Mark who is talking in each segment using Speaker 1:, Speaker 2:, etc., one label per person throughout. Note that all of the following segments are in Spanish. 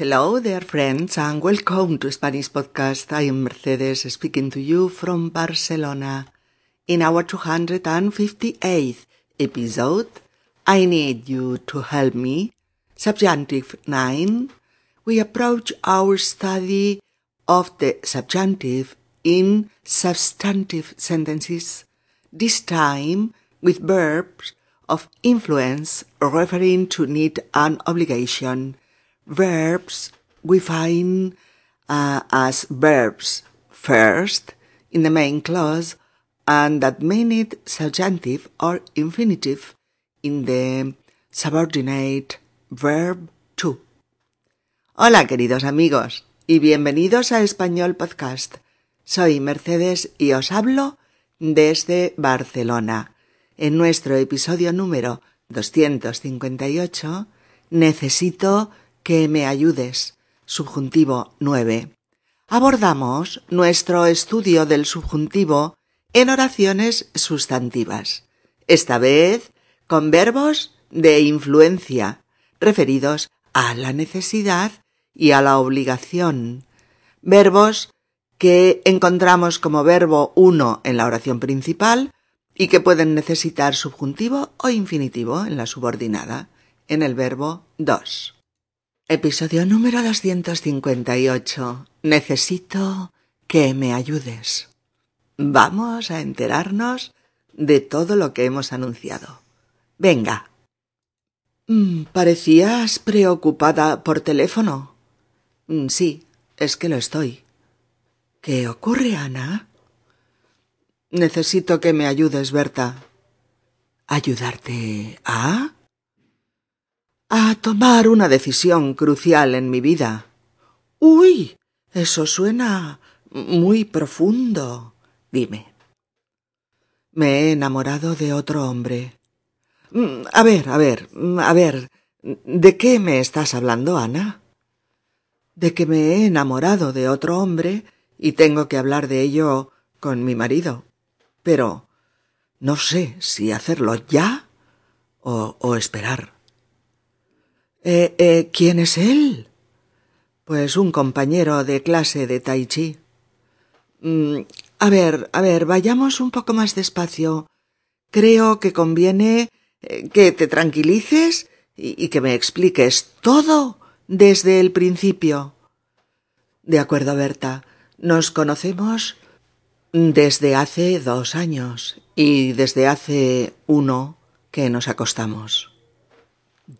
Speaker 1: Hello there friends and welcome to Spanish Podcast. I am Mercedes speaking to you from Barcelona. In our 258th episode, I need you to help me. Subjunctive 9. We approach our study of the subjunctive in substantive sentences, this time with verbs of influence referring to need and obligation. Verbs we find uh, as verbs first in the main clause and that need subjunctive or infinitive in the subordinate verb to. Hola queridos amigos y bienvenidos a Español Podcast. Soy Mercedes y os hablo desde Barcelona. En nuestro episodio número 258 necesito que me ayudes. Subjuntivo 9. Abordamos nuestro estudio del subjuntivo en oraciones sustantivas, esta vez con verbos de influencia referidos a la necesidad y a la obligación, verbos que encontramos como verbo uno en la oración principal y que pueden necesitar subjuntivo o infinitivo en la subordinada, en el verbo dos. Episodio número 258. Necesito que me ayudes. Vamos a enterarnos de todo lo que hemos anunciado. Venga. Mm, parecías preocupada por teléfono. Mm, sí, es que lo estoy. ¿Qué ocurre, Ana? Necesito que me ayudes, Berta. ¿Ayudarte a? A tomar una decisión crucial en mi vida. Uy. Eso suena muy profundo. Dime. Me he enamorado de otro hombre. Mm, a ver, a ver, mm, a ver. ¿De qué me estás hablando, Ana? De que me he enamorado de otro hombre y tengo que hablar de ello con mi marido. Pero no sé si hacerlo ya o, o esperar. Eh, eh, ¿Quién es él? Pues un compañero de clase de Tai Chi. Mm, a ver, a ver, vayamos un poco más despacio. Creo que conviene eh, que te tranquilices y, y que me expliques todo desde el principio. De acuerdo, Berta. Nos conocemos desde hace dos años y desde hace uno que nos acostamos.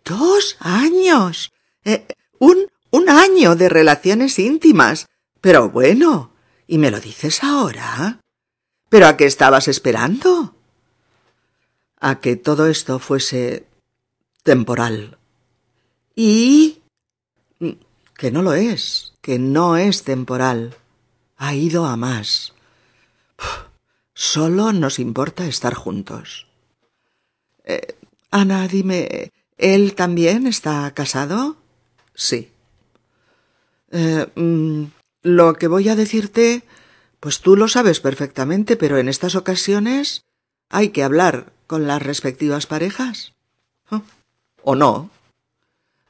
Speaker 1: Dos años. Eh, un, un año de relaciones íntimas. Pero bueno, ¿y me lo dices ahora? ¿Pero a qué estabas esperando? A que todo esto fuese temporal. ¿Y? Que no lo es, que no es temporal. Ha ido a más. Solo nos importa estar juntos. Eh, Ana, dime, ¿Él también está casado? Sí. Eh, mm, lo que voy a decirte, pues tú lo sabes perfectamente, pero en estas ocasiones hay que hablar con las respectivas parejas. ¿Oh? ¿O no?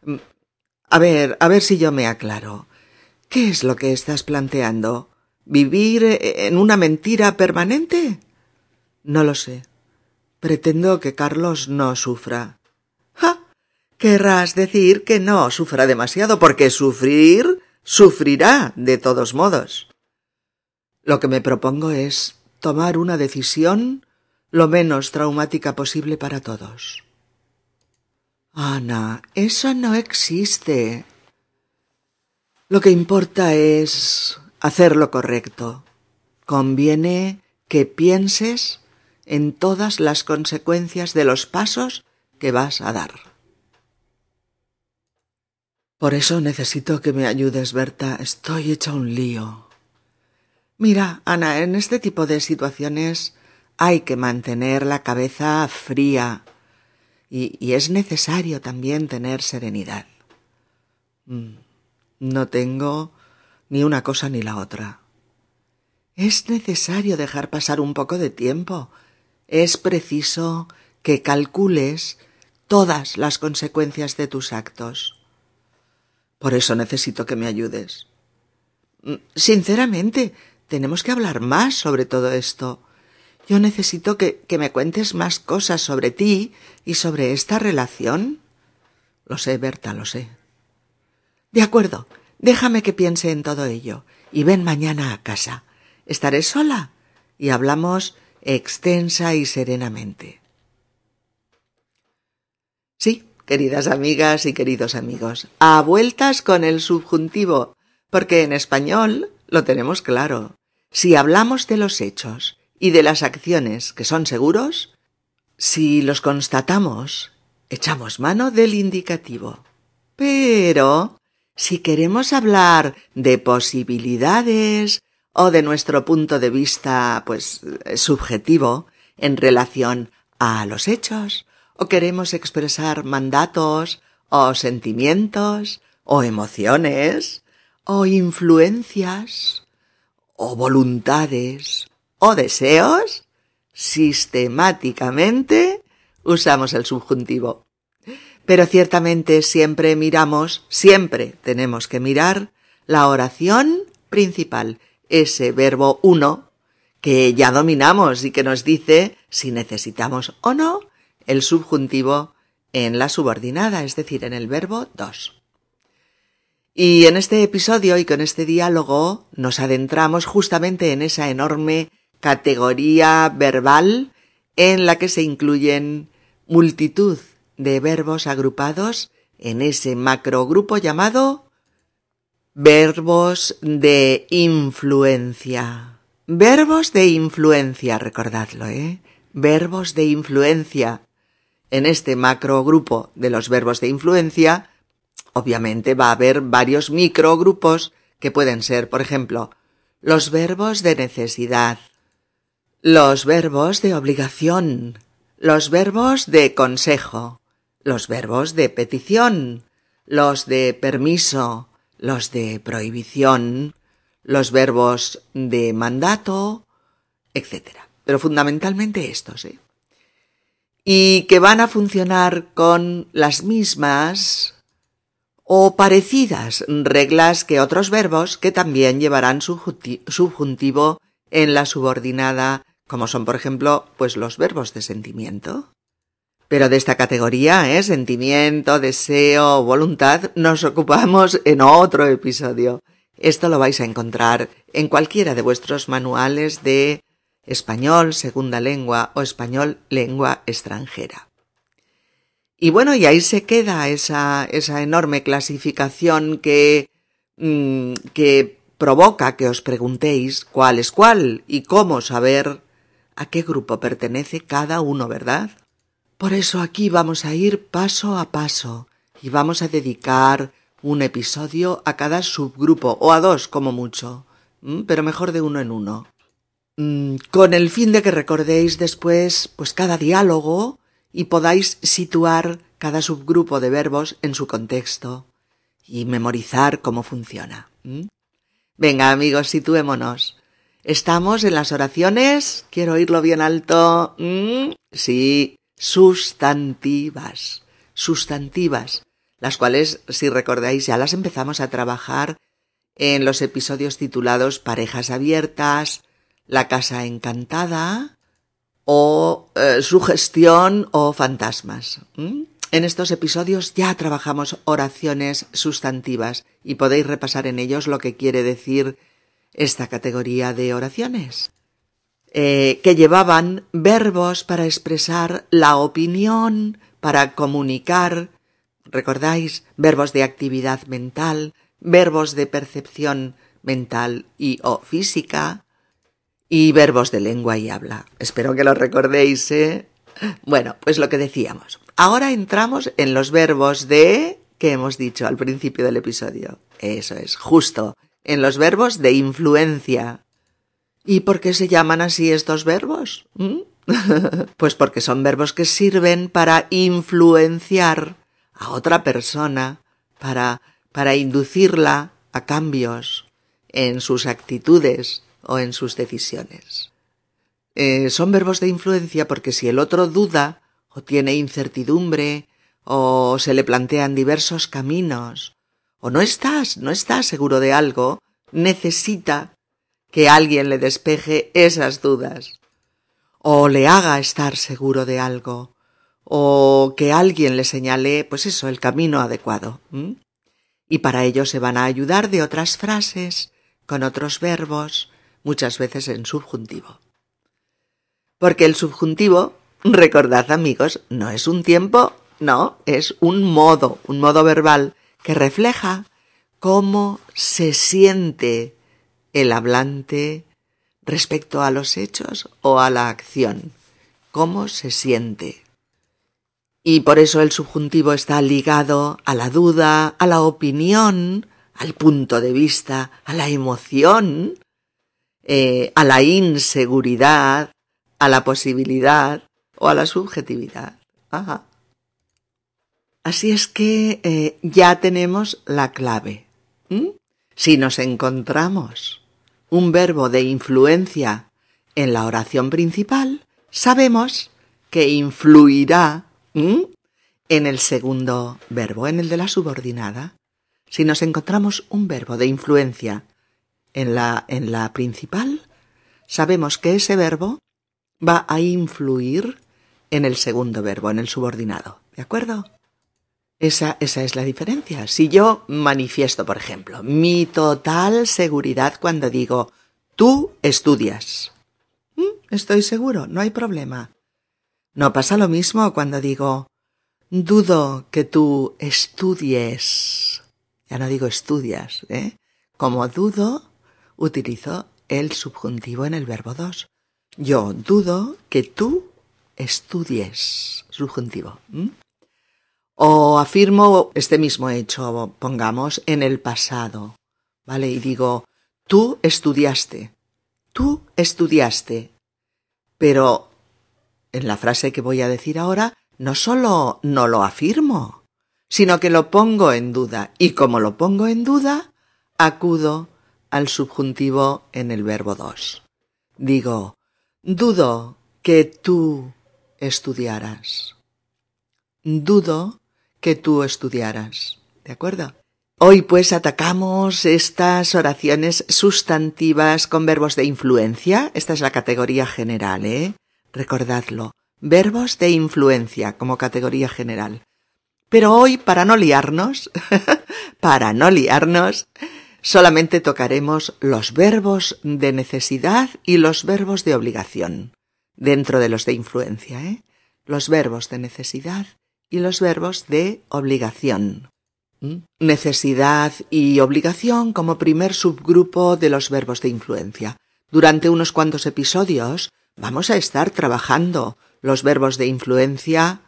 Speaker 1: Mm, a ver, a ver si yo me aclaro. ¿Qué es lo que estás planteando? ¿Vivir en una mentira permanente? No lo sé. Pretendo que Carlos no sufra. Querrás decir que no sufra demasiado, porque sufrir sufrirá de todos modos. Lo que me propongo es tomar una decisión lo menos traumática posible para todos. Ana, eso no existe. Lo que importa es hacer lo correcto. Conviene que pienses en todas las consecuencias de los pasos que vas a dar. Por eso necesito que me ayudes, Berta. Estoy hecha un lío. Mira, Ana, en este tipo de situaciones hay que mantener la cabeza fría y, es necesario también tener serenidad. Mm, no tengo ni una cosa ni la otra. Es necesario dejar pasar un poco de tiempo. Es preciso que calcules todas las consecuencias de tus actos. Por eso necesito que me ayudes. Mm, sinceramente, tenemos que hablar más sobre todo esto. Yo necesito que, que me cuentes más cosas sobre ti y sobre esta relación. Lo sé, Berta, lo sé. De acuerdo, déjame que piense en todo ello y ven mañana a casa. Estaré sola y hablamos extensa y serenamente. Sí, queridas amigas y queridos amigos, a vueltas con el subjuntivo, porque en español lo tenemos claro. Si hablamos de los hechos y de las acciones que son seguros, si los constatamos, echamos mano del indicativo. Pero si queremos hablar de posibilidades o de nuestro punto de vista, pues, subjetivo en relación a los hechos, o queremos expresar mandatos, o sentimientos, o emociones, o influencias, o voluntades, o deseos, sistemáticamente usamos el subjuntivo. Pero ciertamente siempre miramos, siempre tenemos que mirar la oración principal, ese verbo uno que ya dominamos y que nos dice si necesitamos o no el subjuntivo en la subordinada, es decir, en el verbo dos. Y en este episodio y con este diálogo nos adentramos justamente en esa enorme categoría verbal en la que se incluyen multitud de verbos agrupados en ese macrogrupo llamado verbos de influencia. Verbos de influencia, recordadlo, ¿eh? Verbos de influencia. En este macrogrupo de los verbos de influencia, obviamente va a haber varios microgrupos que pueden ser, por ejemplo, los verbos de necesidad, los verbos de obligación, los verbos de consejo, los verbos de petición, los de permiso, los de prohibición, los verbos de mandato, etc. Pero fundamentalmente estos, ¿eh? Y que van a funcionar con las mismas o parecidas reglas que otros verbos que también llevarán subjuntivo en la subordinada, como son, por ejemplo, pues los verbos de sentimiento. Pero de esta categoría, ¿eh? sentimiento, deseo, voluntad, nos ocupamos en otro episodio. Esto lo vais a encontrar en cualquiera de vuestros manuales de español segunda lengua o español lengua extranjera. Y bueno, y ahí se queda esa, enorme clasificación que, mm, que provoca que os preguntéis cuál es cuál y cómo saber a qué grupo pertenece cada uno, ¿verdad? Por eso aquí vamos a ir paso a paso y vamos a dedicar un episodio a cada subgrupo o a dos como mucho, pero mejor de uno en uno. Mm, con el fin de que recordéis después pues cada diálogo y podáis situar cada subgrupo de verbos en su contexto y memorizar cómo funciona. Venga amigos, situémonos. Estamos en las oraciones. Quiero oírlo bien alto. Sí, sustantivas, sustantivas, las cuales, si recordáis, ya las empezamos a trabajar en los episodios titulados Parejas abiertas, La casa encantada o eh, Sugestión o Fantasmas. En estos episodios ya trabajamos oraciones sustantivas y podéis repasar en ellos lo que quiere decir esta categoría de oraciones. Eh, que llevaban verbos para expresar la opinión, para comunicar, recordáis, verbos de actividad mental, verbos de percepción mental y o física, y verbos de lengua y habla. Espero que lo recordéis, ¿eh? Bueno, pues lo que decíamos. Ahora entramos en los verbos de que hemos dicho al principio del episodio. Eso es, justo, en los verbos de influencia. ¿Y por qué se llaman así estos verbos? ¿Mm? pues porque son verbos que sirven para influenciar a otra persona, para, para inducirla a cambios en sus actitudes o en sus decisiones. Eh, son verbos de influencia porque si el otro duda o tiene incertidumbre o se le plantean diversos caminos o no estás, no estás seguro de algo, necesita que alguien le despeje esas dudas, o le haga estar seguro de algo, o que alguien le señale, pues eso, el camino adecuado. Y para ello se van a ayudar de otras frases, con otros verbos, muchas veces en subjuntivo. Porque el subjuntivo, recordad amigos, no es un tiempo, no, es un modo, un modo verbal que refleja cómo se siente el hablante respecto a los hechos o a la acción, cómo se siente. Y por eso el subjuntivo está ligado a la duda, a la opinión, al punto de vista, a la emoción, eh, a la inseguridad, a la posibilidad o a la subjetividad. Así es que eh, ya tenemos la clave. Si nos encontramos un verbo de influencia en la oración principal, sabemos que influirá en el segundo verbo, en el de la subordinada. Si nos encontramos un verbo de influencia en la, en la principal, sabemos que ese verbo va a influir en el segundo verbo, en el subordinado. ¿De acuerdo? Esa, esa es la diferencia. Si yo manifiesto, por ejemplo, mi total seguridad cuando digo, tú estudias. Estoy seguro, no hay problema. No pasa lo mismo cuando digo, dudo que tú estudies. Ya no digo estudias, ¿eh? Como dudo, utilizo el subjuntivo en el verbo dos. Yo dudo que tú estudies. Subjuntivo. O afirmo este mismo hecho, pongamos, en el pasado, ¿vale? Y digo, tú estudiaste, tú estudiaste. Pero en la frase que voy a decir ahora, no solo no lo afirmo, sino que lo pongo en duda. Y como lo pongo en duda, acudo al subjuntivo en el verbo dos. Digo, dudo que tú estudiaras. Dudo que tú estudiaras. ¿De acuerdo? Hoy pues atacamos estas oraciones sustantivas con verbos de influencia. Esta es la categoría general, ¿eh? Recordadlo. Verbos de influencia como categoría general. Pero hoy, para no liarnos, para no liarnos, solamente tocaremos los verbos de necesidad y los verbos de obligación, dentro de los de influencia, ¿eh? Los verbos de necesidad y los verbos de obligación. ¿Mm? Necesidad y obligación como primer subgrupo de los verbos de influencia. Durante unos cuantos episodios vamos a estar trabajando los verbos de influencia,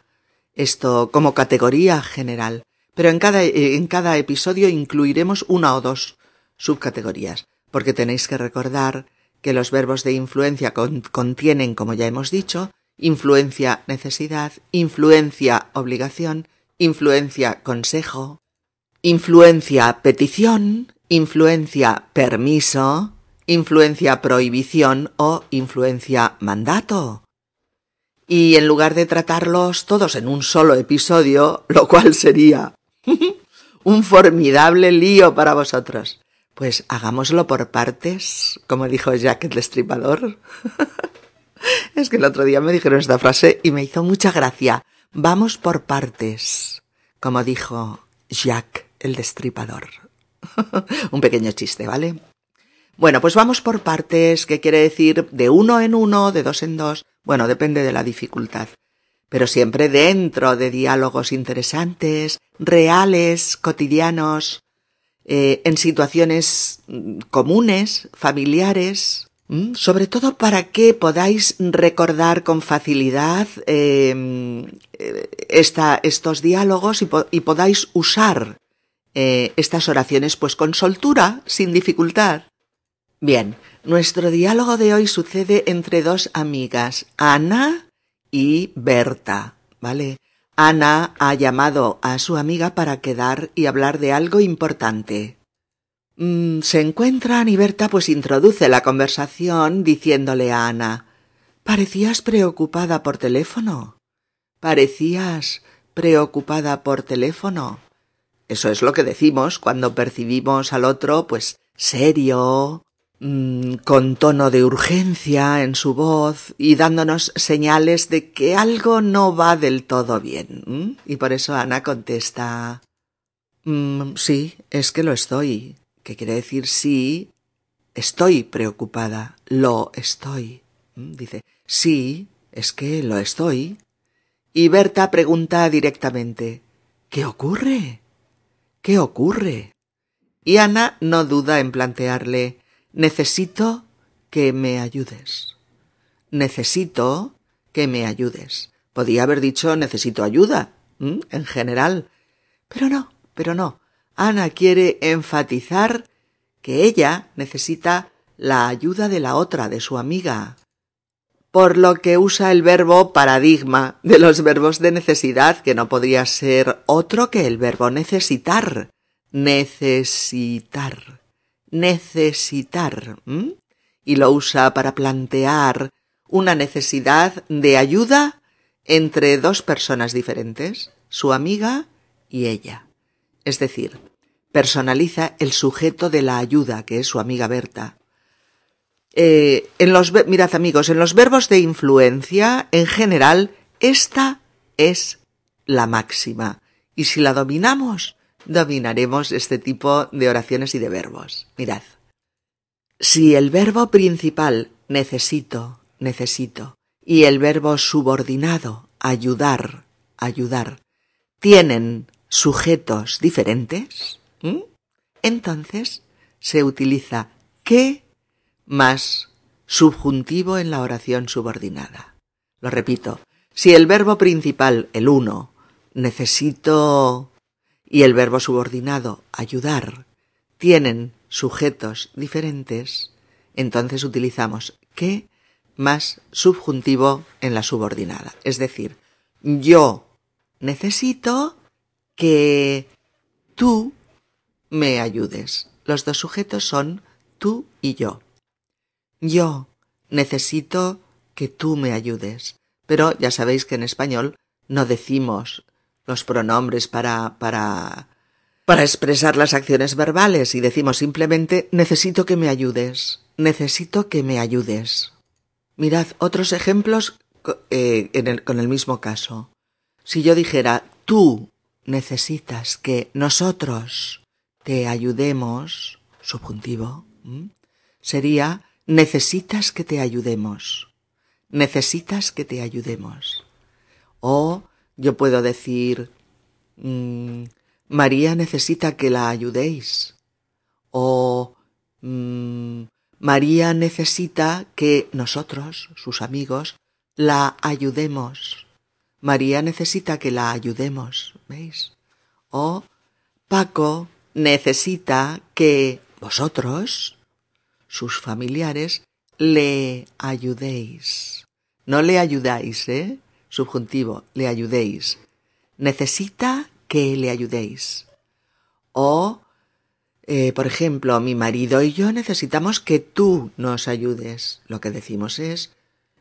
Speaker 1: esto como categoría general, pero en cada, en cada episodio incluiremos una o dos subcategorías, porque tenéis que recordar que los verbos de influencia contienen, como ya hemos dicho, influencia necesidad, influencia obligación, influencia consejo, influencia petición, influencia permiso, influencia prohibición o influencia mandato. Y en lugar de tratarlos todos en un solo episodio, lo cual sería un formidable lío para vosotros, pues hagámoslo por partes, como dijo Jack el Destripador. Es que el otro día me dijeron esta frase y me hizo mucha gracia. Vamos por partes, como dijo Jack el Destripador. Un pequeño chiste, ¿vale? Bueno, pues vamos por partes, que quiere decir de uno en uno, de dos en dos, bueno, depende de la dificultad, pero siempre dentro de diálogos interesantes, reales, cotidianos, eh, en situaciones mm, comunes, familiares, Mm, sobre todo para que podáis recordar con facilidad em, eh, estos diálogos y, podáis usar eh, estas oraciones pues con soltura, sin dificultad. Bien, nuestro diálogo de hoy sucede entre dos amigas, Ana y Berta, ¿vale? Ana ha llamado a su amiga para quedar y hablar de algo importante. Mm, se encuentran y Berta pues introduce la conversación diciéndole a Ana Parecías preocupada por teléfono. Parecías preocupada por teléfono. Eso es lo que decimos cuando percibimos al otro, pues, serio, mm, con tono de urgencia en su voz y dándonos señales de que algo no va del todo bien. Y por eso Ana contesta, mm, sí, es que lo estoy. ¿Qué quiere decir sí? Estoy preocupada, lo estoy. Dice, sí, es que lo estoy. Y Berta pregunta directamente, ¿qué ocurre? ¿Qué ocurre? Y Ana no duda en plantearle, necesito que me ayudes. Necesito que me ayudes. Podía haber dicho necesito ayuda, en general. Pero no, pero no. Ana quiere enfatizar que ella necesita la ayuda de la otra, de su amiga, por lo que usa el verbo paradigma de los verbos de necesidad, que no podría ser otro que el verbo necesitar. Necesitar. Necesitar. Y lo usa para plantear una necesidad de ayuda entre dos personas diferentes, su amiga y ella. Es decir, personaliza el sujeto de la ayuda, que es su amiga Berta. Eh, en los, mirad amigos, en los verbos de influencia, en general, esta es la máxima. Y si la dominamos, dominaremos este tipo de oraciones y de verbos. Mirad. Si el verbo principal necesito, necesito, y el verbo subordinado ayudar, ayudar, tienen sujetos diferentes, entonces se utiliza que más subjuntivo en la oración subordinada. Lo repito, si el verbo principal, el uno, necesito y el verbo subordinado, ayudar, tienen sujetos diferentes, entonces utilizamos que más subjuntivo en la subordinada. Es decir, yo necesito que tú me ayudes. Los dos sujetos son tú y yo. Yo necesito que tú me ayudes. Pero ya sabéis que en español no decimos los pronombres para, para, para expresar las acciones verbales y decimos simplemente necesito que me ayudes, necesito que me ayudes. Mirad otros ejemplos eh, con el mismo caso. Si yo dijera tú necesitas que nosotros te ayudemos, subjuntivo, sería necesitas que te ayudemos. Necesitas que te ayudemos. O yo puedo decir, mm, María necesita que la ayudéis. O mm, María necesita que nosotros, sus amigos, la ayudemos. María necesita que la ayudemos, ¿veis? O Paco necesita que vosotros, sus familiares, le ayudéis. No le ayudáis, ¿eh? Subjuntivo, le ayudéis. Necesita que le ayudéis. O, eh, por ejemplo, mi marido y yo necesitamos que tú nos ayudes. Lo que decimos es,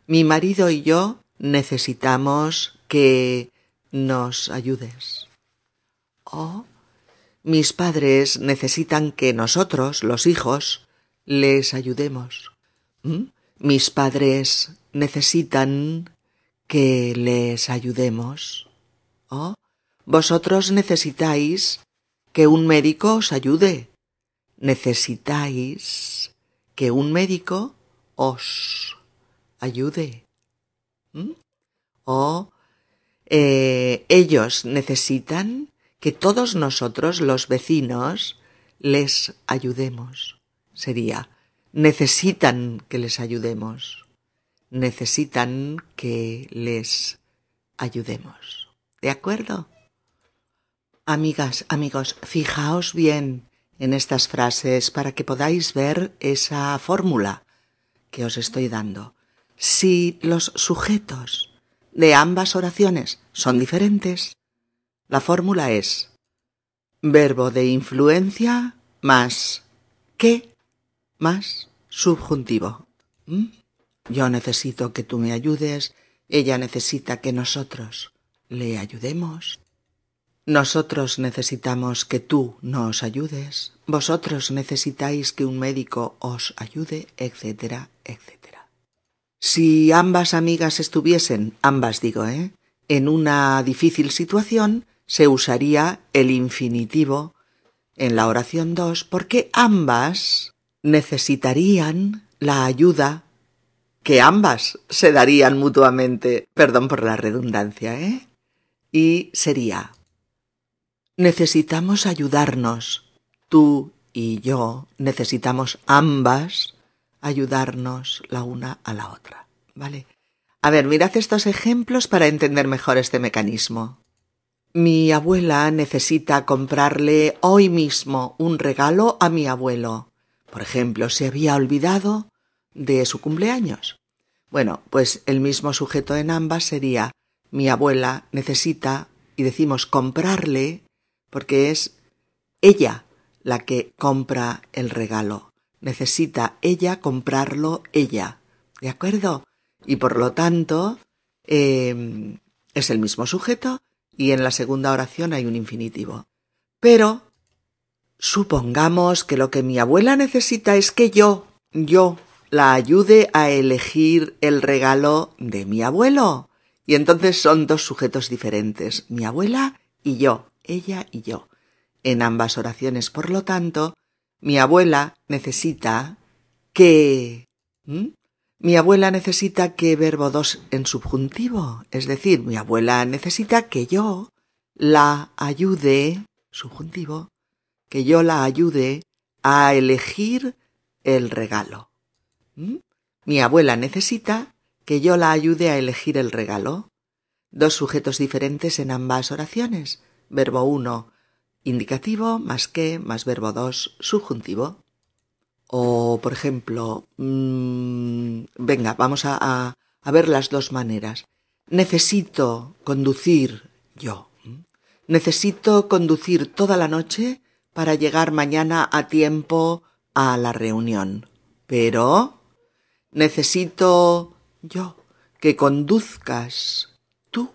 Speaker 1: mi marido y yo necesitamos que nos ayudes. O, mis padres necesitan que nosotros, los hijos, les ayudemos. ¿Mm? Mis padres necesitan que les ayudemos. ¿Oh? Vosotros necesitáis que un médico os ayude. Necesitáis que un médico os ayude. ¿Mm? O eh, ellos necesitan que todos nosotros, los vecinos, les ayudemos sería necesitan que les ayudemos, necesitan que les ayudemos. ¿De acuerdo? Amigas, amigos, fijaos bien en estas frases para que podáis ver esa fórmula que os estoy dando. Si los sujetos de ambas oraciones son diferentes, la fórmula es verbo de influencia más que más subjuntivo. ¿Mm? Yo necesito que tú me ayudes, ella necesita que nosotros le ayudemos. nosotros necesitamos que tú nos ayudes, vosotros necesitáis que un médico os ayude, etcétera, etcétera. Si ambas amigas estuviesen, ambas digo, ¿eh? en una difícil situación, se usaría el infinitivo en la oración 2 porque ambas necesitarían la ayuda que ambas se darían mutuamente, perdón por la redundancia, ¿eh? Y sería, necesitamos ayudarnos, tú y yo necesitamos ambas ayudarnos la una a la otra, ¿vale? A ver, mirad estos ejemplos para entender mejor este mecanismo. Mi abuela necesita comprarle hoy mismo un regalo a mi abuelo. Por ejemplo, se había olvidado de su cumpleaños. Bueno, pues el mismo sujeto en ambas sería mi abuela necesita y decimos comprarle porque es ella la que compra el regalo. Necesita ella comprarlo ella. ¿De acuerdo? Y por lo tanto, eh, es el mismo sujeto y en la segunda oración hay un infinitivo. Pero supongamos que lo que mi abuela necesita es que yo, yo, la ayude a elegir el regalo de mi abuelo. Y entonces son dos sujetos diferentes, mi abuela y yo, ella y yo. En ambas oraciones, por lo tanto, mi abuela necesita que... Mi abuela necesita que verbo dos en subjuntivo, es decir, mi abuela necesita que yo la ayude, subjuntivo, que yo la ayude a elegir el regalo. ¿Mm? Mi abuela necesita que yo la ayude a elegir el regalo. Dos sujetos diferentes en ambas oraciones. Verbo uno, indicativo, más que, más verbo dos, subjuntivo. O, por ejemplo, mmm, venga, vamos a, a, ver las dos maneras. Necesito conducir yo. Necesito conducir toda la noche para llegar mañana a tiempo a la reunión. Pero necesito yo que conduzcas tú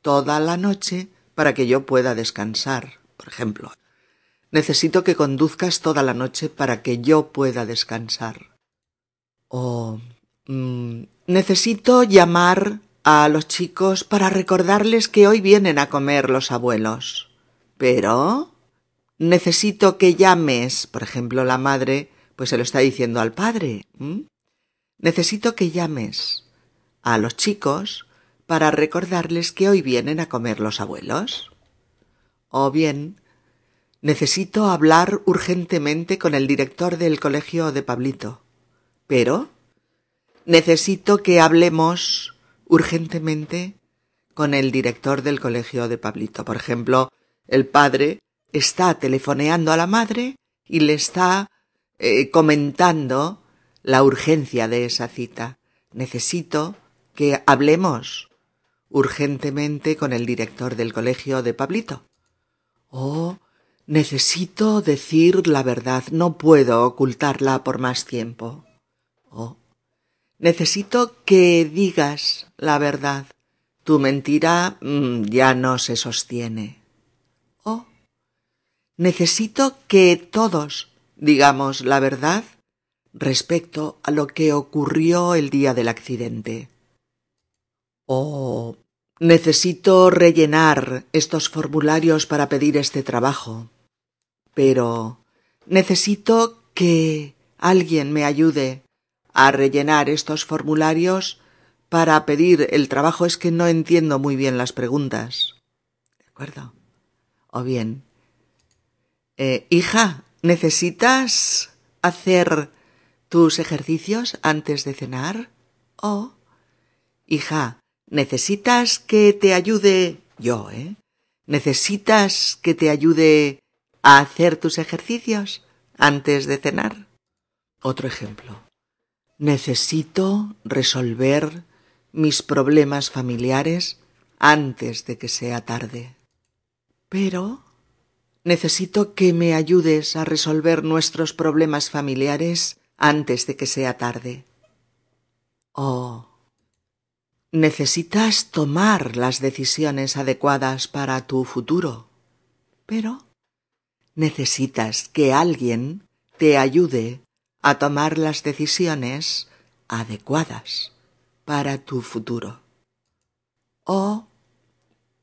Speaker 1: toda la noche para que yo pueda descansar, por ejemplo. Necesito que conduzcas toda la noche para que yo pueda descansar. O mm, necesito llamar a los chicos para recordarles que hoy vienen a comer los abuelos. Pero necesito que llames, por ejemplo, la madre, pues se lo está diciendo al padre. Necesito que llames a los chicos para recordarles que hoy vienen a comer los abuelos. O bien, Necesito hablar urgentemente con el director del colegio de Pablito. Pero necesito que hablemos urgentemente con el director del colegio de Pablito. Por ejemplo, el padre está telefoneando a la madre y le está eh, comentando la urgencia de esa cita. Necesito que hablemos urgentemente con el director del colegio de Pablito. Oh, Necesito decir la verdad, no puedo ocultarla por más tiempo. Oh, necesito que digas la verdad. Tu mentira mm, ya no se sostiene. Oh, necesito que todos digamos la verdad respecto a lo que ocurrió el día del accidente. Oh, Necesito rellenar estos formularios para pedir este trabajo. Pero necesito que alguien me ayude a rellenar estos formularios para pedir el trabajo. Es que no entiendo muy bien las preguntas. ¿De acuerdo? O bien, eh, hija, ¿necesitas hacer tus ejercicios antes de cenar? O, hija, ¿Necesitas que te ayude yo, eh? ¿Necesitas que te ayude a hacer tus ejercicios antes de cenar? Otro ejemplo. Necesito resolver mis problemas familiares antes de que sea tarde. Pero necesito que me ayudes a resolver nuestros problemas familiares antes de que sea tarde. Oh, Necesitas tomar las decisiones adecuadas para tu futuro. pero necesitas que alguien te ayude a tomar las decisiones adecuadas para tu futuro. O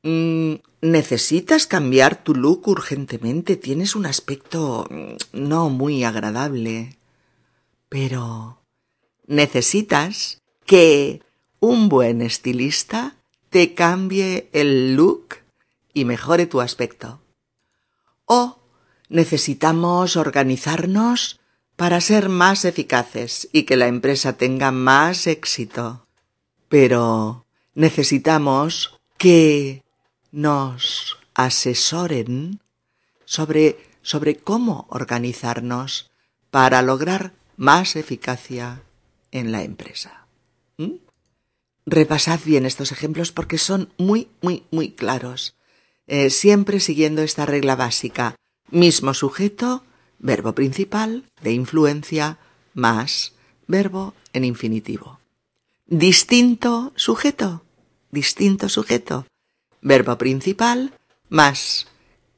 Speaker 1: mm, necesitas cambiar tu look urgentemente, tienes un aspecto mm, no muy agradable, pero necesitas que un buen estilista te cambie el look y mejore tu aspecto. O necesitamos organizarnos para ser más eficaces y que la empresa tenga más éxito. Pero necesitamos que nos asesoren sobre, sobre cómo organizarnos para lograr más eficacia en la empresa. ¿Mm? Repasad bien estos ejemplos porque son muy, muy, muy claros. Eh, siempre siguiendo esta regla básica. Mismo sujeto, verbo principal, de influencia, más, verbo en infinitivo. Distinto sujeto, distinto sujeto, verbo principal, más,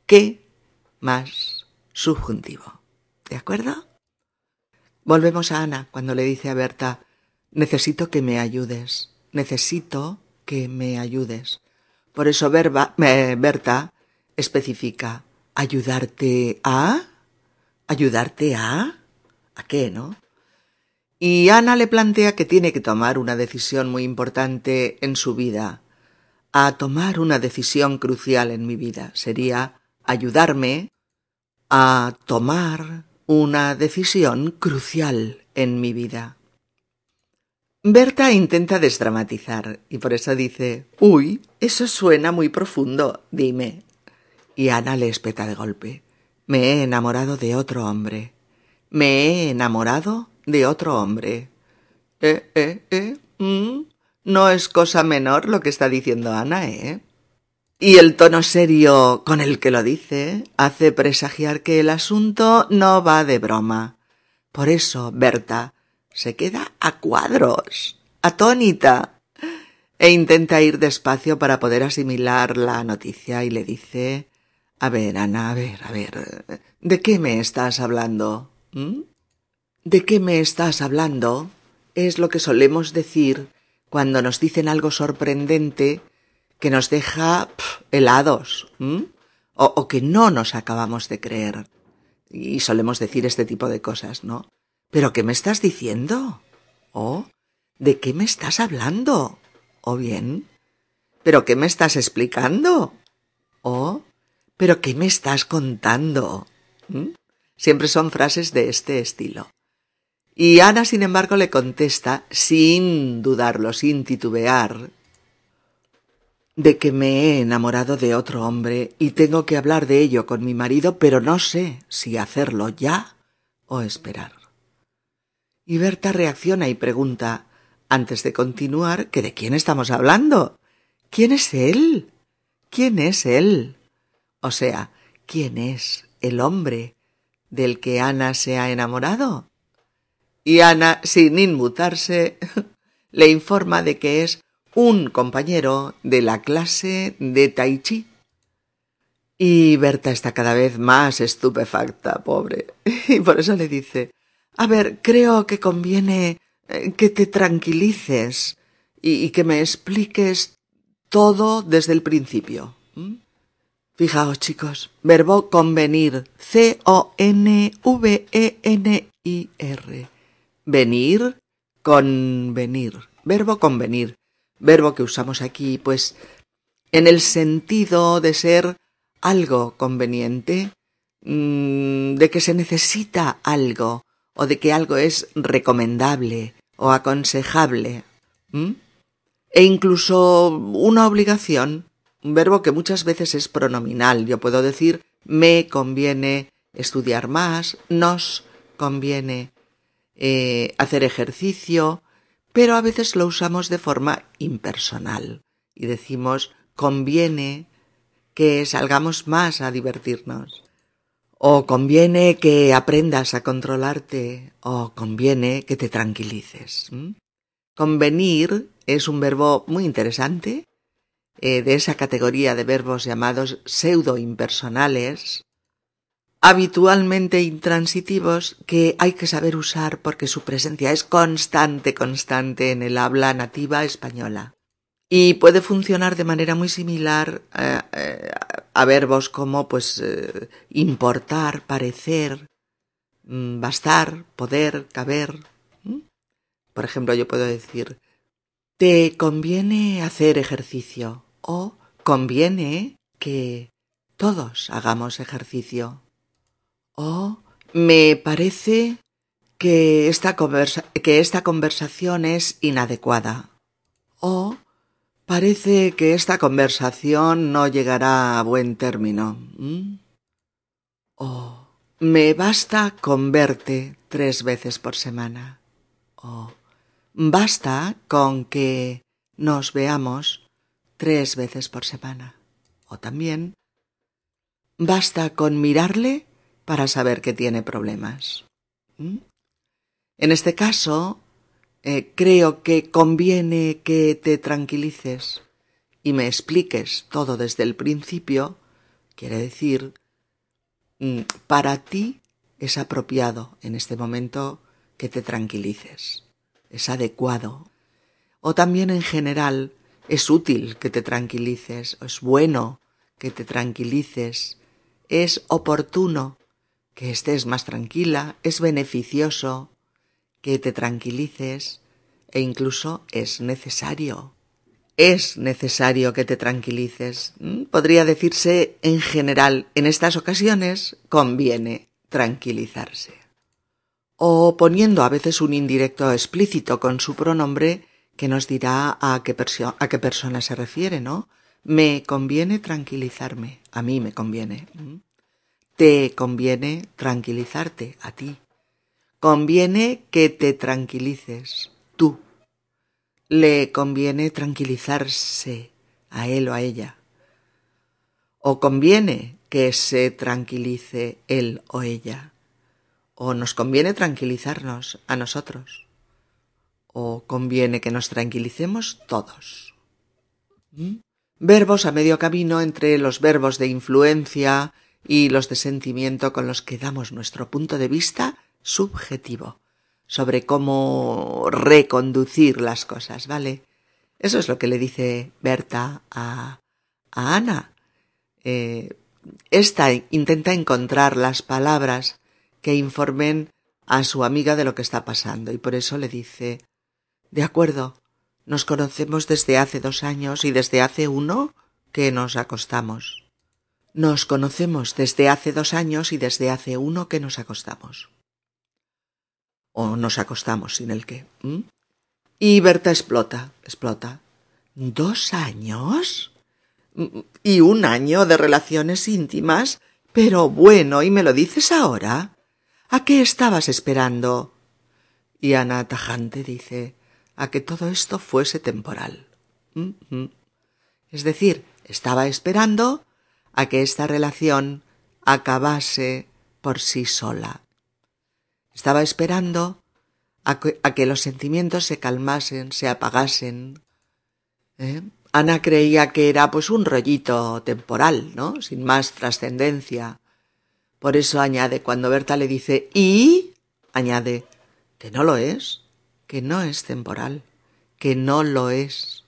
Speaker 1: que, más, subjuntivo. ¿De acuerdo? Volvemos a Ana cuando le dice a Berta, necesito que me ayudes, necesito que me ayudes. Por eso verba, eh, Berta especifica, ayudarte a, ayudarte a, ¿a qué, no? Y Ana le plantea que tiene que tomar una decisión muy importante en su vida. A tomar una decisión crucial en mi vida sería ayudarme a tomar una decisión crucial en mi vida. Berta intenta desdramatizar y por eso dice, Uy, eso suena muy profundo, dime. Y Ana le espeta de golpe. Me he enamorado de otro hombre. Me he enamorado de otro hombre. Eh, eh, eh. Mm, no es cosa menor lo que está diciendo Ana, ¿eh? Y el tono serio con el que lo dice hace presagiar que el asunto no va de broma. Por eso Berta se queda a cuadros, atónita, e intenta ir despacio para poder asimilar la noticia y le dice A ver, Ana, a ver, a ver, ¿de qué me estás hablando? ¿Mm? ¿De qué me estás hablando? Es lo que solemos decir cuando nos dicen algo sorprendente que nos deja helados o, que no nos acabamos de creer. Y solemos decir este tipo de cosas, ¿no? ¿Pero qué me estás diciendo? ¿O de qué me estás hablando? ¿O bien? ¿Pero qué me estás explicando? ¿O pero qué me estás contando? Siempre son frases de este estilo. Y Ana, sin embargo, le contesta, sin dudarlo, sin titubear, de que me he enamorado de otro hombre y tengo que hablar de ello con mi marido, pero no sé si hacerlo ya o esperar. Y Berta reacciona y pregunta, antes de continuar, que de quién estamos hablando. ¿Quién es él? ¿Quién es él? O sea, ¿quién es el hombre del que Ana se ha enamorado? Y Ana, sin inmutarse, le informa de que es un compañero de la clase de Tai Chi. Y Berta está cada vez más estupefacta, pobre. Y por eso le dice, a ver, creo que conviene eh, que te tranquilices y, que me expliques todo desde el principio. Fijaos, chicos, verbo convenir, C-O-N-V-E-N-I-R. Venir, convenir, verbo convenir verbo que usamos aquí, pues en el sentido de ser algo conveniente, mm, de que se necesita algo o de que algo es recomendable o aconsejable. E incluso una obligación, un verbo que muchas veces es pronominal. Yo puedo decir me conviene estudiar más, nos conviene eh, hacer ejercicio, pero a veces lo usamos de forma impersonal y decimos conviene que salgamos más a divertirnos o conviene que aprendas a controlarte o conviene que te tranquilices. Convenir es un verbo muy interesante eh, de esa categoría de verbos llamados pseudo-impersonales, habitualmente intransitivos que hay que saber usar porque su presencia es constante, constante en el habla nativa española. Y puede funcionar de manera muy similar eh, eh, a verbos como pues eh, importar, parecer, mm, bastar, poder, caber. Por ejemplo, yo puedo decir te conviene hacer ejercicio o conviene que todos hagamos ejercicio. Oh, me parece que esta, que esta conversación es inadecuada. O parece que esta conversación no llegará a buen término. ¿Mm? O me basta con verte tres veces por semana. O basta con que nos veamos tres veces por semana. O también basta con mirarle para saber que tiene problemas. ¿Mm? En este caso, eh, creo que conviene que te tranquilices y me expliques todo desde el principio, quiere decir, mm, para ti es apropiado en este momento que te tranquilices, es adecuado. O también en general es útil que te tranquilices, es bueno que te tranquilices, es oportuno que estés más tranquila, es beneficioso, que te tranquilices e incluso es necesario. Es necesario que te tranquilices. ¿Mm? Podría decirse en general, en estas ocasiones conviene tranquilizarse. O poniendo a veces un indirecto explícito con su pronombre que nos dirá a qué, a qué persona se refiere, ¿no? Me conviene tranquilizarme. A mí me conviene. Te conviene tranquilizarte a ti. Conviene que te tranquilices tú. Le conviene tranquilizarse a él o a ella. O conviene que se tranquilice él o ella. O nos conviene tranquilizarnos a nosotros. O conviene que nos tranquilicemos todos. ¿Mm? Verbos a medio camino entre los verbos de influencia y los de sentimiento con los que damos nuestro punto de vista subjetivo sobre cómo reconducir las cosas, ¿vale? Eso es lo que le dice Berta a, a Ana. Eh, esta intenta encontrar las palabras que informen a su amiga de lo que está pasando y por eso le dice De acuerdo, nos conocemos desde hace dos años y desde hace uno que nos acostamos. Nos conocemos desde hace dos años y desde hace uno que nos acostamos. O nos acostamos sin el qué. Y Berta explota, explota. ¿Dos años? ¿Y un año de relaciones íntimas? Pero bueno, ¿y me lo dices ahora? ¿A qué estabas esperando? Y Ana tajante dice, a que todo esto fuese temporal. Es decir, estaba esperando a que esta relación acabase por sí sola. Estaba esperando a que, los sentimientos se calmasen, se apagasen. ¿eh? Ana creía que era pues un rollito temporal, ¿no? Sin más trascendencia. Por eso añade, cuando Berta le dice y, añade, que no lo es, que no es temporal, que no lo es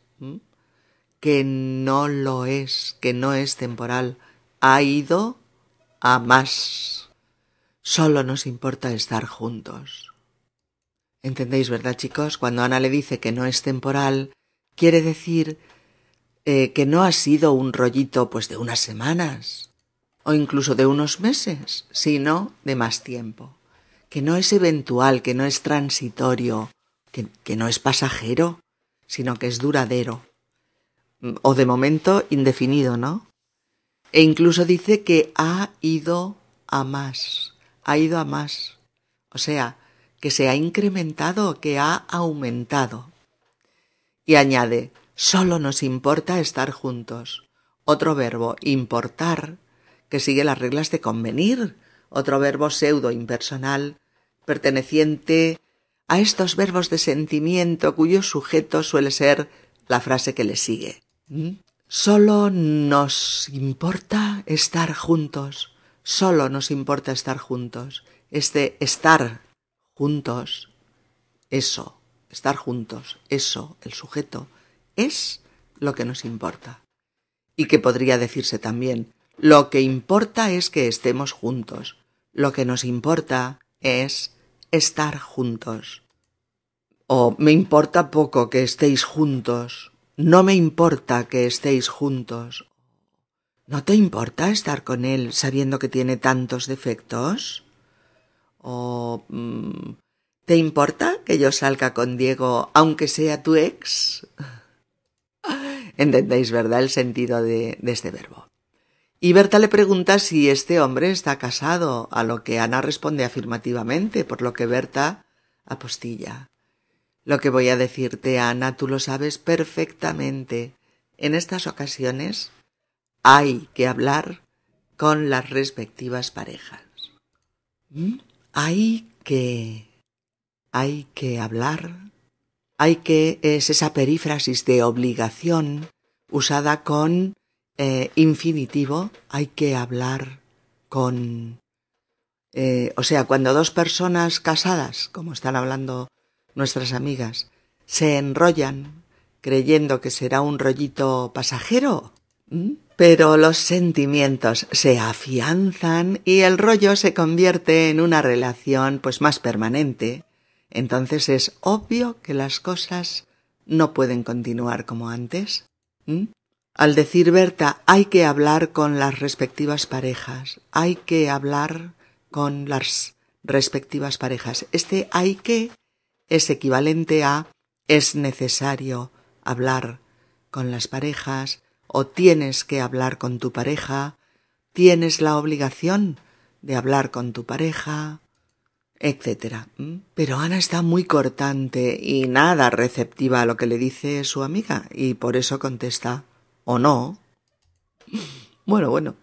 Speaker 1: que no lo es, que no es temporal, ha ido a más. Solo nos importa estar juntos. ¿Entendéis, verdad, chicos? Cuando Ana le dice que no es temporal, quiere decir eh, que no ha sido un rollito pues de unas semanas o incluso de unos meses, sino de más tiempo. Que no es eventual, que no es transitorio, que no es pasajero, sino que es duradero o de momento indefinido, ¿no? E incluso dice que ha ido a más, ha ido a más. O sea, que se ha incrementado, que ha aumentado. Y añade, solo nos importa estar juntos. Otro verbo, importar, que sigue las reglas de convenir. Otro verbo pseudo impersonal, perteneciente a estos verbos de sentimiento cuyo sujeto suele ser la frase que le sigue. Solo nos importa estar juntos, solo nos importa estar juntos. Este estar juntos, eso, estar juntos, eso, el sujeto, es lo que nos importa. Y que podría decirse también, lo que importa es que estemos juntos, lo que nos importa es estar juntos. O me importa poco que estéis juntos, no me importa que estéis juntos. ¿No te importa estar con él sabiendo que tiene tantos defectos? ¿O mm, te importa que yo salga con Diego aunque sea tu ex? Entendéis, ¿verdad?, el sentido de, de este verbo. Y Berta le pregunta si este hombre está casado, a lo que Ana responde afirmativamente, por lo que Berta apostilla. Lo que voy a decirte, Ana, tú lo sabes perfectamente. En estas ocasiones hay que hablar con las respectivas parejas. ¿Mm? Hay que... hay que hablar. Hay que... es esa perífrasis de obligación usada con eh, infinitivo. Hay que hablar con... Eh, o sea, cuando dos personas casadas, como están hablando nuestras amigas, se enrollan creyendo que será un rollito pasajero, pero los sentimientos se afianzan y el rollo se convierte en una relación pues más permanente. Entonces es obvio que las cosas no pueden continuar como antes. Al decir Berta, hay que hablar con las respectivas parejas, hay que hablar con las respectivas parejas. Este hay que es equivalente a es necesario hablar con las parejas o tienes que hablar con tu pareja, tienes la obligación de hablar con tu pareja, etc. ¿Mm? Pero Ana está muy cortante y nada receptiva a lo que le dice su amiga y por eso contesta o no. Bueno, bueno.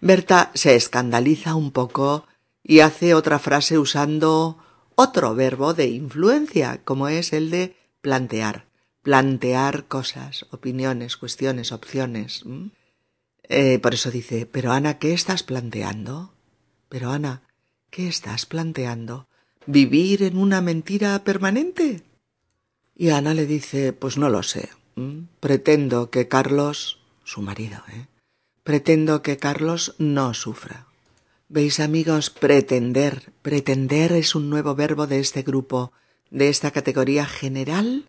Speaker 1: Berta se escandaliza un poco y hace otra frase usando otro verbo de influencia, como es el de plantear. Plantear cosas, opiniones, cuestiones, opciones. Eh, por eso dice, pero Ana, ¿qué estás planteando? Pero Ana, ¿qué estás planteando? ¿Vivir en una mentira permanente? Y Ana le dice, pues no lo sé. Pretendo que Carlos, su marido, ¿eh? Pretendo que Carlos no sufra. Veis amigos, pretender. Pretender es un nuevo verbo de este grupo, de esta categoría general,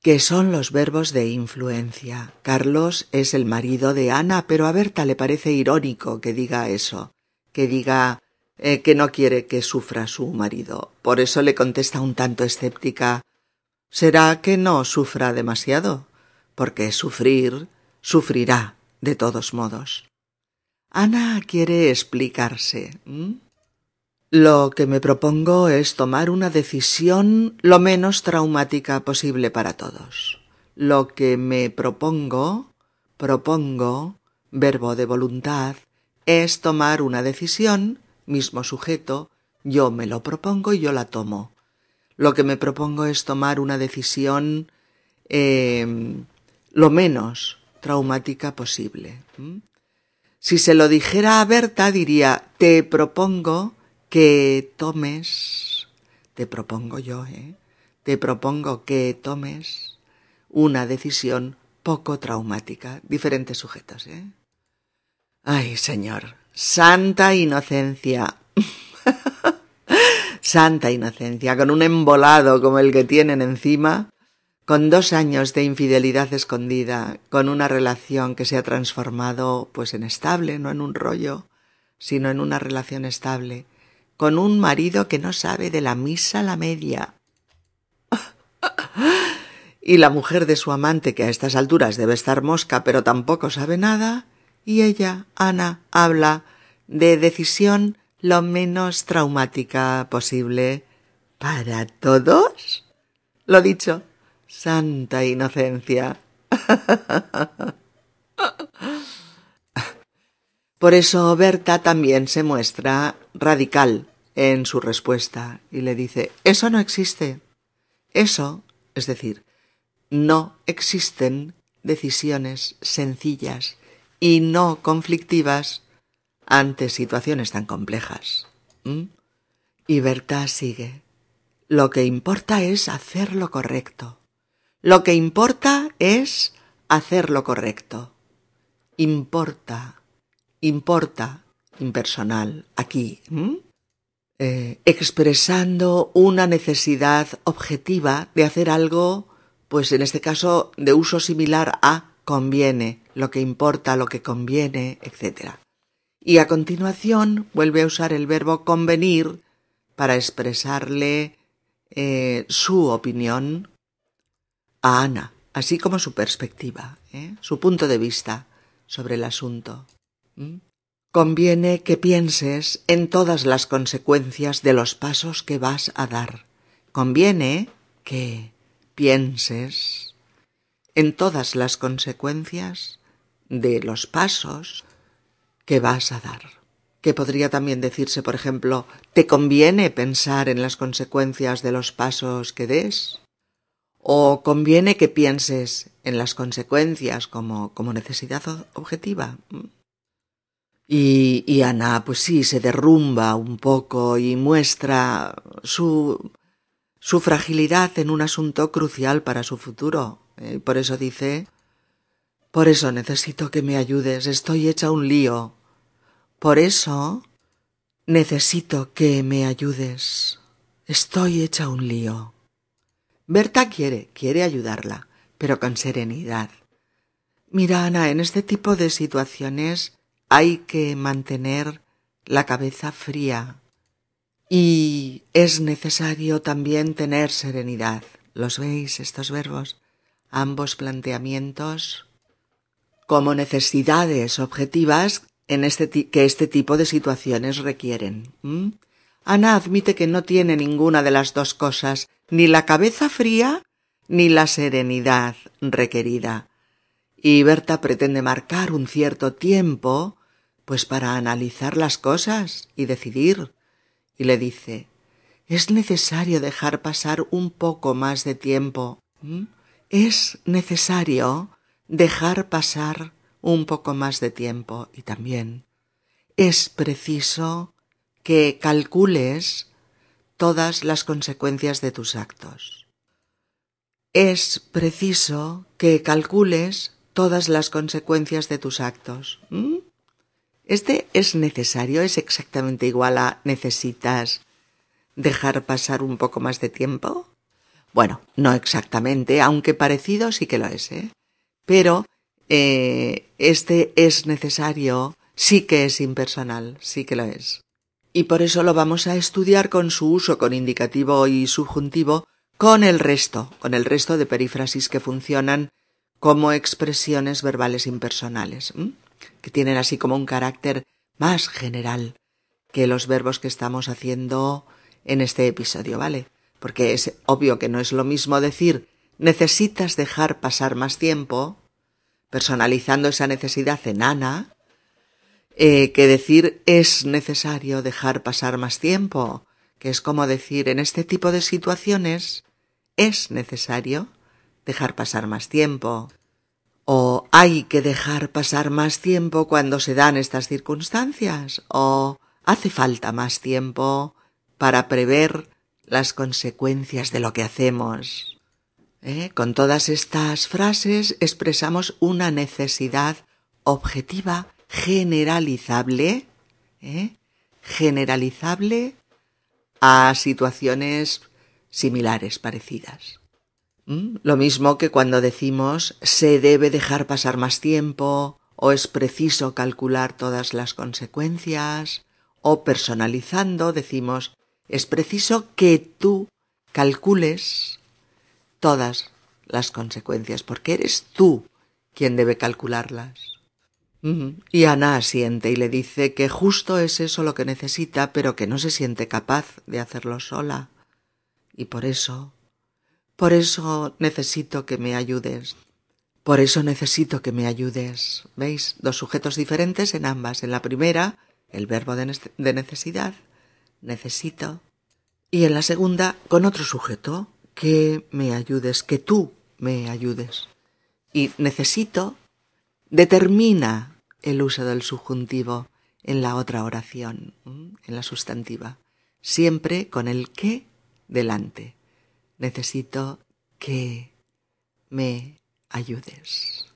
Speaker 1: que son los verbos de influencia. Carlos es el marido de Ana, pero a Berta le parece irónico que diga eso, que diga eh, que no quiere que sufra su marido. Por eso le contesta un tanto escéptica ¿Será que no sufra demasiado? Porque sufrir, sufrirá de todos modos. Ana quiere explicarse. Lo que me propongo es tomar una decisión lo menos traumática posible para todos. Lo que me propongo, propongo, verbo de voluntad, es tomar una decisión, mismo sujeto, yo me lo propongo y yo la tomo. Lo que me propongo es tomar una decisión eh, lo menos traumática posible. Si se lo dijera a Berta, diría, te propongo que tomes, te propongo yo, ¿eh? Te propongo que tomes una decisión poco traumática. Diferentes sujetos, ¿eh? Ay, señor, santa inocencia. santa inocencia, con un embolado como el que tienen encima, con dos años de infidelidad escondida, con una relación que se ha transformado pues en estable, no en un rollo, sino en una relación estable, con un marido que no sabe de la misa la media. y la mujer de su amante, que a estas alturas debe estar mosca, pero tampoco sabe nada, y ella, Ana, habla de decisión lo menos traumática posible para todos. Lo dicho, Santa inocencia. Por eso Berta también se muestra radical en su respuesta y le dice, eso no existe. Eso, es decir, no existen decisiones sencillas y no conflictivas ante situaciones tan complejas. Y Berta sigue. Lo que importa es hacer lo correcto. Lo que importa es hacer lo correcto. Importa, importa, impersonal, aquí. Eh, expresando una necesidad objetiva de hacer algo, pues en este caso de uso similar a conviene, lo que importa, lo que conviene, etc. Y a continuación vuelve a usar el verbo convenir para expresarle eh, su opinión a Ana, así como su perspectiva, ¿eh? su punto de vista sobre el asunto. Conviene que pienses en todas las consecuencias de los pasos que vas a dar. Conviene que pienses en todas las consecuencias de los pasos que vas a dar. Que podría también decirse, por ejemplo, ¿te conviene pensar en las consecuencias de los pasos que des? ¿O conviene que pienses en las consecuencias como, como necesidad objetiva? Y, y Ana, pues sí, se derrumba un poco y muestra su, su fragilidad en un asunto crucial para su futuro. Eh, por eso dice, por eso necesito que me ayudes, estoy hecha un lío. Por eso necesito que me ayudes, estoy hecha un lío. Berta quiere, quiere ayudarla, pero con serenidad. Mira, Ana, en este tipo de situaciones hay que mantener la cabeza fría y es necesario también tener serenidad. ¿Los veis estos verbos? Ambos planteamientos como necesidades objetivas en este que este tipo de situaciones requieren. Ana admite que no tiene ninguna de las dos cosas, ni la cabeza fría ni la serenidad requerida. Y Berta pretende marcar un cierto tiempo, pues para analizar las cosas y decidir. Y le dice, es necesario dejar pasar un poco más de tiempo. Es necesario dejar pasar un poco más de tiempo y también es preciso que calcules todas las consecuencias de tus actos. Es preciso que calcules todas las consecuencias de tus actos. ¿Mm? Este es necesario, es exactamente igual a necesitas dejar pasar un poco más de tiempo. Bueno, no exactamente, aunque parecido sí que lo es, ¿eh? Pero eh, este es necesario sí que es impersonal, sí que lo es y por eso lo vamos a estudiar con su uso con indicativo y subjuntivo con el resto, con el resto de perífrasis que funcionan como expresiones verbales impersonales, que tienen así como un carácter más general que los verbos que estamos haciendo en este episodio, ¿vale? Porque es obvio que no es lo mismo decir necesitas dejar pasar más tiempo, personalizando esa necesidad en Ana, eh, que decir es necesario dejar pasar más tiempo, que es como decir en este tipo de situaciones es necesario dejar pasar más tiempo, o hay que dejar pasar más tiempo cuando se dan estas circunstancias, o hace falta más tiempo para prever las consecuencias de lo que hacemos. ¿Eh? Con todas estas frases expresamos una necesidad objetiva generalizable, ¿eh? generalizable a situaciones similares, parecidas. ¿Mm? Lo mismo que cuando decimos se debe dejar pasar más tiempo o es preciso calcular todas las consecuencias o personalizando decimos es preciso que tú calcules todas las consecuencias porque eres tú quien debe calcularlas. Y Ana asiente y le dice que justo es eso lo que necesita, pero que no se siente capaz de hacerlo sola. Y por eso, por eso necesito que me ayudes. Por eso necesito que me ayudes. ¿Veis? Dos sujetos diferentes en ambas. En la primera, el verbo de, necesidad, necesito. Y en la segunda, con otro sujeto, que me ayudes, que tú me ayudes. Y necesito determina el uso del subjuntivo en la otra oración, en la sustantiva, siempre con el que delante. Necesito que me ayudes.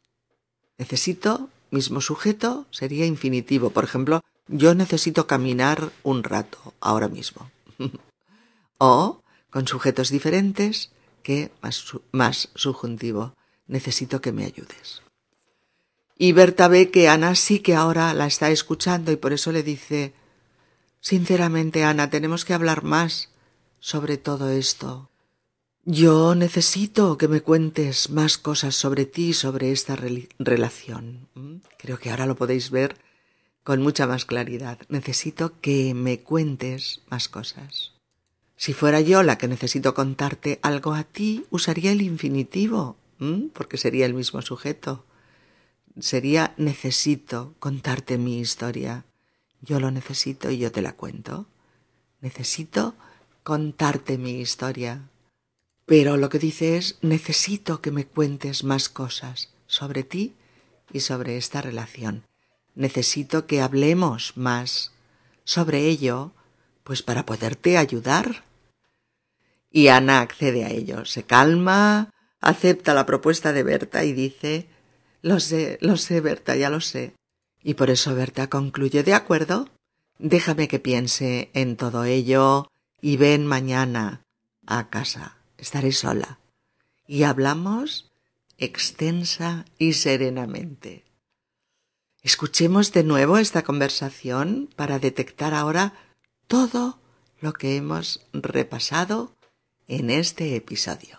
Speaker 1: Necesito, mismo sujeto, sería infinitivo. Por ejemplo, yo necesito caminar un rato, ahora mismo. o, con sujetos diferentes, que más, más subjuntivo. Necesito que me ayudes. Y Berta ve que Ana sí que ahora la está escuchando y por eso le dice Sinceramente, Ana, tenemos que hablar más sobre todo esto. Yo necesito que me cuentes más cosas sobre ti, sobre esta relación. ¿Mm? Creo que ahora lo podéis ver con mucha más claridad. Necesito que me cuentes más cosas. Si fuera yo la que necesito contarte algo a ti, usaría el infinitivo, porque sería el mismo sujeto. Sería necesito contarte mi historia. Yo lo necesito y yo te la cuento. Necesito contarte mi historia. Pero lo que dice es necesito que me cuentes más cosas sobre ti y sobre esta relación. Necesito que hablemos más sobre ello, pues para poderte ayudar. Y Ana accede a ello, se calma, acepta la propuesta de Berta y dice Lo sé, lo sé, Berta, ya lo sé. Y por eso Berta concluye De acuerdo, déjame que piense en todo ello y ven mañana a casa. Estaré sola. Y hablamos extensa y serenamente. Escuchemos de nuevo esta conversación para detectar ahora todo lo que hemos repasado en este episodio.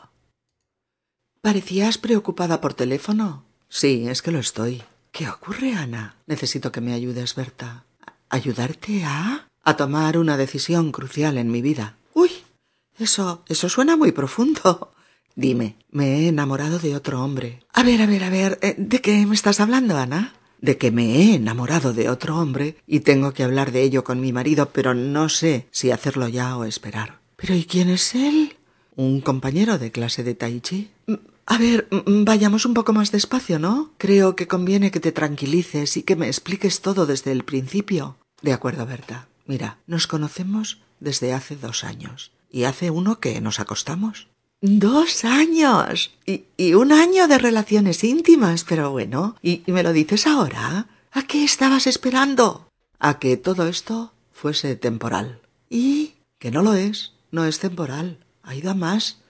Speaker 1: ¿Parecías preocupada por teléfono? Sí, es que lo estoy. ¿Qué ocurre, Ana? Necesito que me ayudes, Berta. ¿Ayudarte a? a tomar una decisión crucial en mi vida. Uy, eso, eso suena muy profundo. Dime, me he enamorado de otro hombre. A ver, a ver, a ver, eh, ¿de qué me estás hablando, Ana? De que me he enamorado de otro hombre y tengo que hablar de ello con mi marido, pero no sé si hacerlo ya o esperar. ¿Pero y quién es él? un compañero de clase de Tai Chi. A ver, vayamos un poco más despacio, ¿no? Creo que conviene que te tranquilices y que me expliques todo desde el principio. De acuerdo, Berta. Mira, nos conocemos desde hace dos años. Y hace uno que nos acostamos. Dos años. Y, y un año de relaciones íntimas, pero bueno. ¿Y, ¿Y me lo dices ahora? ¿A qué estabas esperando? A que todo esto fuese temporal. ¿Y? Que no lo es. No es temporal. Ha ido a más.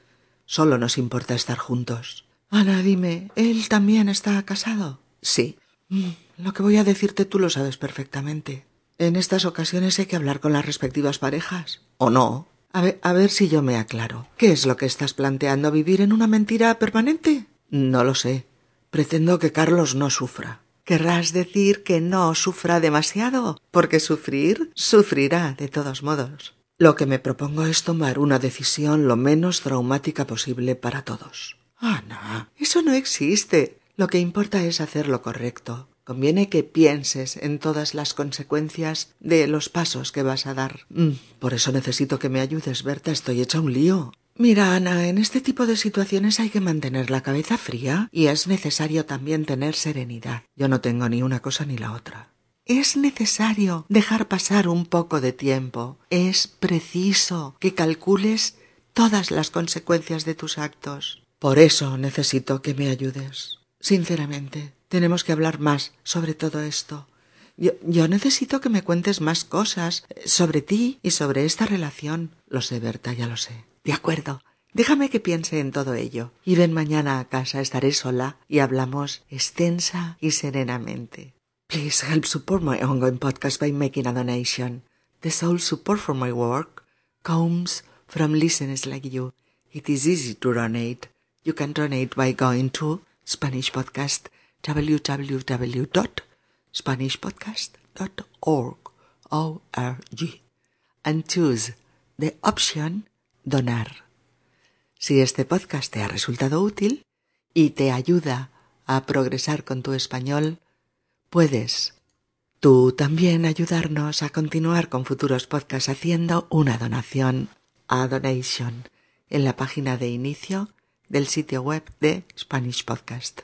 Speaker 1: Solo nos importa estar juntos. Ana, dime, ¿él también está casado? Sí. Mm, lo que voy a decirte tú lo sabes perfectamente. En estas ocasiones hay que hablar con las respectivas parejas. ¿O no? A ver, a ver si yo me aclaro. ¿Qué es lo que estás planteando? ¿Vivir en una mentira permanente? No lo sé. Pretendo que Carlos no sufra. Querrás decir que no sufra demasiado, porque sufrir, sufrirá de todos modos. Lo que me propongo es tomar una decisión lo menos traumática posible para todos. Ana, eso no existe. Lo que importa es hacer lo correcto. Conviene que pienses en todas las consecuencias de los pasos que vas a dar. Mm, por eso necesito que me ayudes, Berta. Estoy hecha un lío. Mira, Ana, en este tipo de situaciones hay que mantener la cabeza fría y es necesario también tener serenidad. Yo no tengo ni una cosa ni la otra. Es necesario dejar pasar un poco de tiempo. Es preciso que calcules todas las consecuencias de tus actos. Por eso necesito que me ayudes. Sinceramente, tenemos que hablar más sobre todo esto. Yo, yo, necesito que me cuentes más cosas sobre ti y sobre esta relación. Lo sé, Berta, ya lo sé. De acuerdo. Déjame que piense en todo ello. Y ven mañana a casa, estaré sola y hablamos extensa y serenamente. Please help support my ongoing podcast by making a donation. The sole support for my work comes from listeners like you. It is easy to donate. You can donate by going to Spanish Podcast www.spanishpodcast.org O-R-G, and choose the option Donar. Si este podcast te ha resultado útil y te ayuda a progresar con tu español, Puedes tú también ayudarnos a continuar con futuros podcasts haciendo una donación a Donation en la página de inicio del sitio web de Spanish Podcast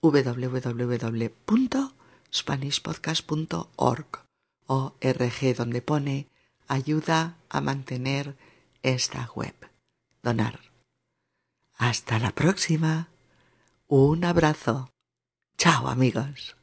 Speaker 1: www.spanishpodcast.org rg donde pone ayuda a mantener esta web. Donar. Hasta la próxima. Un abrazo. Chao amigos.